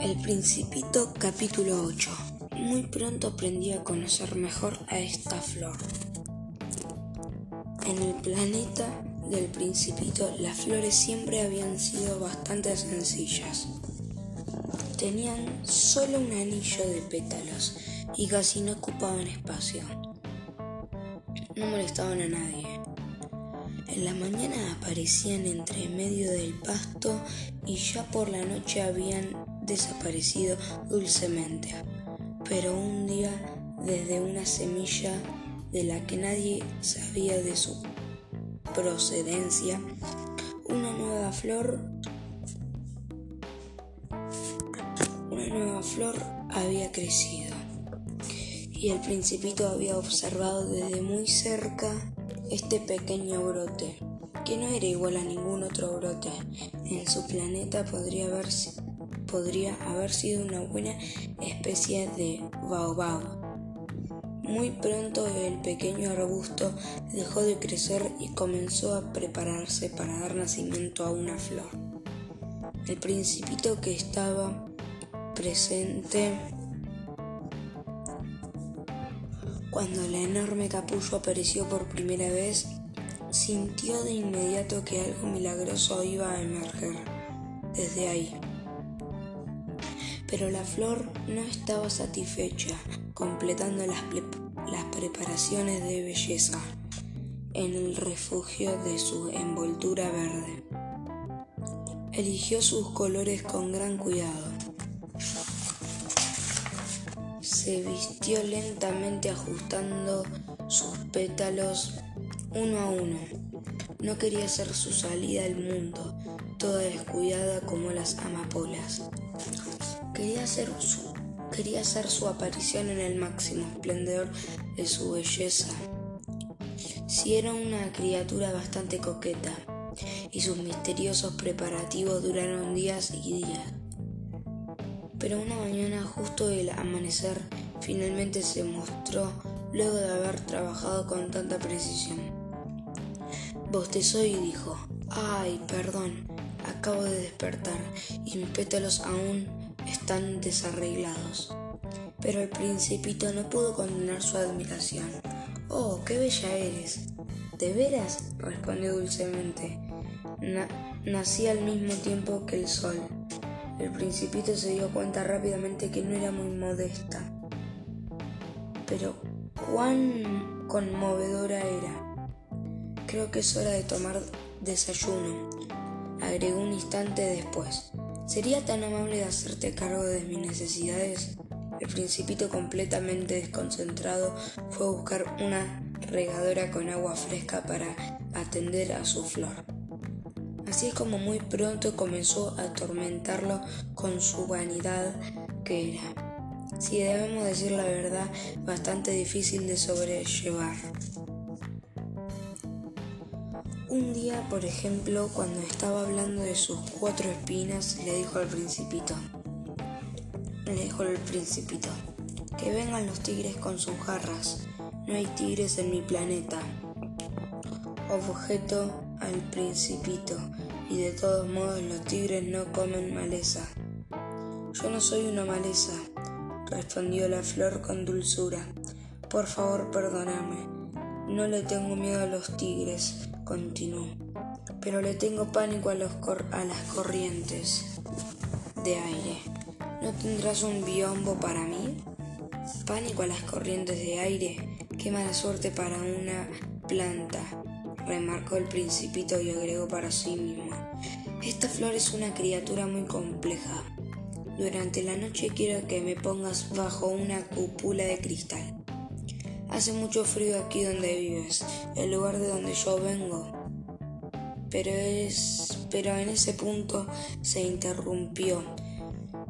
El Principito capítulo 8 Muy pronto aprendí a conocer mejor a esta flor. En el planeta del Principito las flores siempre habían sido bastante sencillas. Tenían solo un anillo de pétalos y casi no ocupaban espacio. No molestaban a nadie. En la mañana aparecían entre medio del pasto y ya por la noche habían desaparecido dulcemente. Pero un día, desde una semilla de la que nadie sabía de su procedencia, una nueva flor una nueva flor había crecido y el principito había observado desde muy cerca este pequeño brote, que no era igual a ningún otro brote. En su planeta podría haber, podría haber sido una buena especie de baobab. Muy pronto el pequeño arbusto dejó de crecer y comenzó a prepararse para dar nacimiento a una flor. El principito que estaba presente Cuando el enorme capullo apareció por primera vez, sintió de inmediato que algo milagroso iba a emerger desde ahí. Pero la flor no estaba satisfecha, completando las, las preparaciones de belleza en el refugio de su envoltura verde. Eligió sus colores con gran cuidado se vistió lentamente ajustando sus pétalos uno a uno. No quería hacer su salida al mundo, toda descuidada como las amapolas. Quería hacer su, quería hacer su aparición en el máximo esplendor de su belleza. Si era una criatura bastante coqueta, y sus misteriosos preparativos duraron días y días. Pero una mañana, justo del amanecer, finalmente se mostró luego de haber trabajado con tanta precisión. Bostezó y dijo, ay, perdón, acabo de despertar y mis pétalos aún están desarreglados. Pero el principito no pudo contener su admiración. Oh, qué bella eres. ¿De veras? respondió dulcemente. nací al mismo tiempo que el sol el principito se dio cuenta rápidamente que no era muy modesta. Pero cuán conmovedora era. Creo que es hora de tomar desayuno, agregó un instante después. ¿Sería tan amable de hacerte cargo de mis necesidades? El principito completamente desconcentrado fue a buscar una regadora con agua fresca para atender a su flor. Así es como muy pronto comenzó a atormentarlo con su vanidad que era, si debemos decir la verdad, bastante difícil de sobrellevar. Un día, por ejemplo, cuando estaba hablando de sus cuatro espinas, le dijo al principito, le dijo al principito, que vengan los tigres con sus garras, no hay tigres en mi planeta. Objeto al principito, y de todos modos los tigres no comen maleza. Yo no soy una maleza, respondió la flor con dulzura. Por favor, perdóname. No le tengo miedo a los tigres, continuó, pero le tengo pánico a, los a las corrientes de aire. ¿No tendrás un biombo para mí? Pánico a las corrientes de aire. Qué mala suerte para una planta remarcó el principito y agregó para sí mismo. Esta flor es una criatura muy compleja. Durante la noche quiero que me pongas bajo una cúpula de cristal. Hace mucho frío aquí donde vives, el lugar de donde yo vengo. Pero es. pero en ese punto se interrumpió.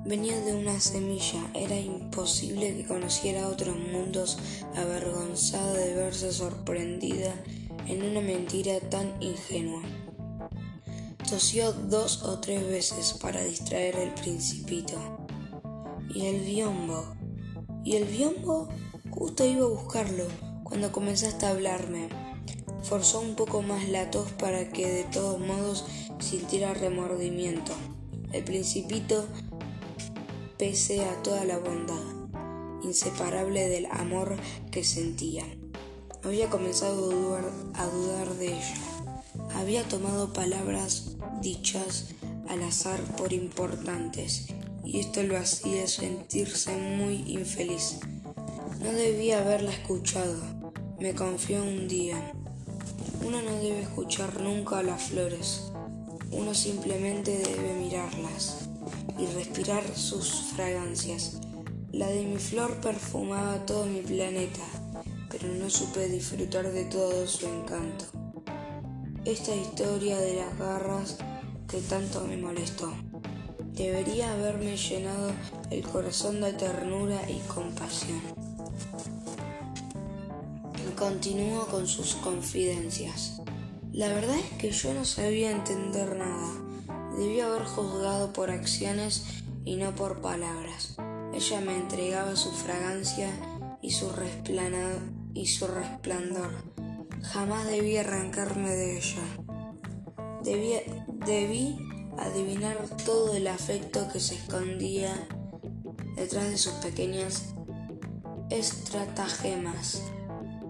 Venía de una semilla, era imposible que conociera otros mundos, avergonzada de verse sorprendida en una mentira tan ingenua. Tosió dos o tres veces para distraer al principito. Y el biombo. Y el biombo justo iba a buscarlo cuando comenzaste a hablarme. Forzó un poco más la tos para que de todos modos sintiera remordimiento. El principito pese a toda la bondad inseparable del amor que sentían. Había comenzado a dudar, a dudar de ella. Había tomado palabras dichas al azar por importantes y esto lo hacía sentirse muy infeliz. No debía haberla escuchado. Me confió un día. Uno no debe escuchar nunca a las flores. Uno simplemente debe mirarlas y respirar sus fragancias. La de mi flor perfumaba todo mi planeta, pero no supe disfrutar de todo su encanto. Esta historia de las garras que tanto me molestó. Debería haberme llenado el corazón de ternura y compasión. Continuó con sus confidencias. La verdad es que yo no sabía entender nada. Debía haber juzgado por acciones y no por palabras. Ella me entregaba su fragancia y su, y su resplandor. Jamás debí arrancarme de ella. debí adivinar todo el afecto que se escondía detrás de sus pequeñas estratagemas.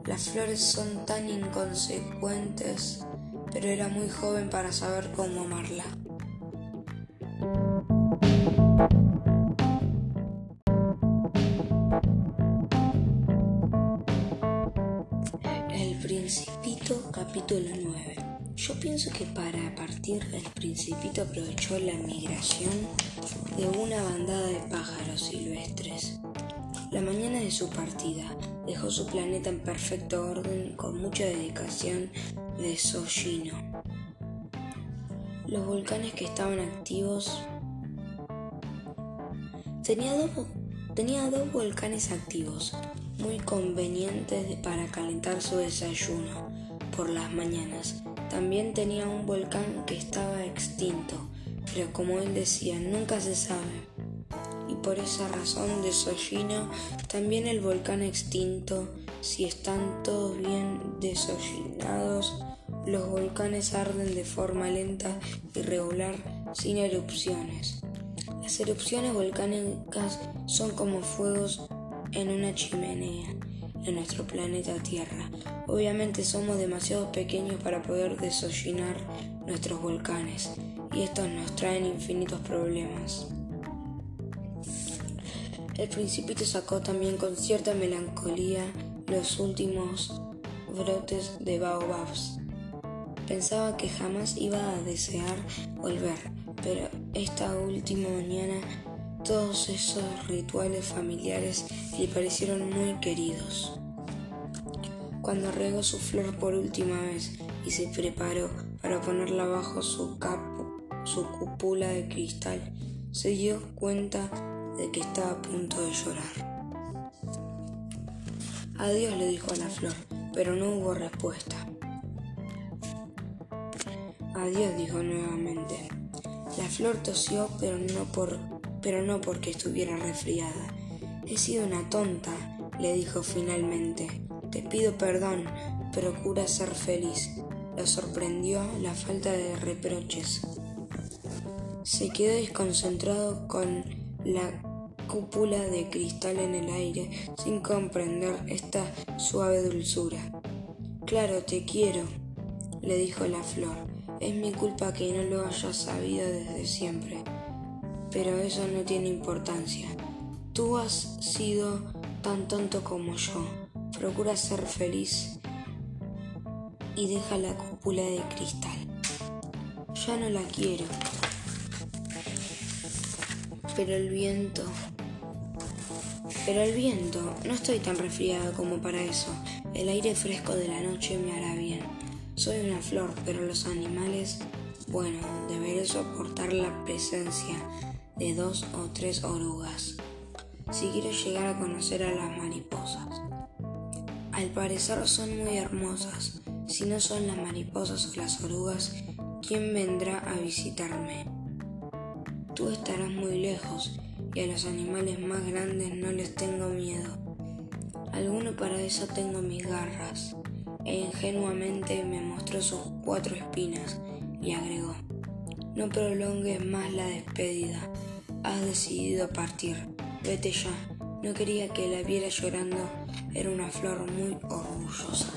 Las flores son tan inconsecuentes, pero era muy joven para saber cómo amarla. El Principito capítulo 9 Yo pienso que para partir el Principito aprovechó la migración de una bandada de pájaros silvestres. La mañana de su partida dejó su planeta en perfecto orden con mucha dedicación de Sollino. Los volcanes que estaban activos tenía dos, tenía dos volcanes activos, muy convenientes para calentar su desayuno por las mañanas. También tenía un volcán que estaba extinto, pero como él decía, nunca se sabe por esa razón desollino también el volcán extinto. Si están todos bien desollinados, los volcanes arden de forma lenta y regular sin erupciones. Las erupciones volcánicas son como fuegos en una chimenea en nuestro planeta Tierra. Obviamente somos demasiado pequeños para poder desollinar nuestros volcanes y estos nos traen infinitos problemas. El principito sacó también con cierta melancolía los últimos brotes de baobabs. Pensaba que jamás iba a desear volver, pero esta última mañana todos esos rituales familiares le parecieron muy queridos. Cuando regó su flor por última vez y se preparó para ponerla bajo su, capo, su cúpula de cristal, se dio cuenta de que estaba a punto de llorar. Adiós le dijo a la flor, pero no hubo respuesta. Adiós dijo nuevamente. La flor tosió, pero no, por, pero no porque estuviera resfriada. He sido una tonta, le dijo finalmente. Te pido perdón, procura ser feliz. Lo sorprendió la falta de reproches. Se quedó desconcentrado con la cúpula de cristal en el aire sin comprender esta suave dulzura. Claro, te quiero, le dijo la flor. Es mi culpa que no lo hayas sabido desde siempre. Pero eso no tiene importancia. Tú has sido tan tonto como yo. Procura ser feliz y deja la cúpula de cristal. Ya no la quiero. Pero el viento pero el viento, no estoy tan resfriada como para eso. El aire fresco de la noche me hará bien. Soy una flor, pero los animales, bueno, deberé soportar la presencia de dos o tres orugas. Si quiero llegar a conocer a las mariposas. Al parecer son muy hermosas. Si no son las mariposas o las orugas, ¿quién vendrá a visitarme? Tú estarás muy lejos y a los animales más grandes no les tengo miedo. Alguno para eso tengo mis garras. E ingenuamente me mostró sus cuatro espinas y agregó, No prolongues más la despedida. Has decidido partir. Vete ya. No quería que la viera llorando. Era una flor muy orgullosa.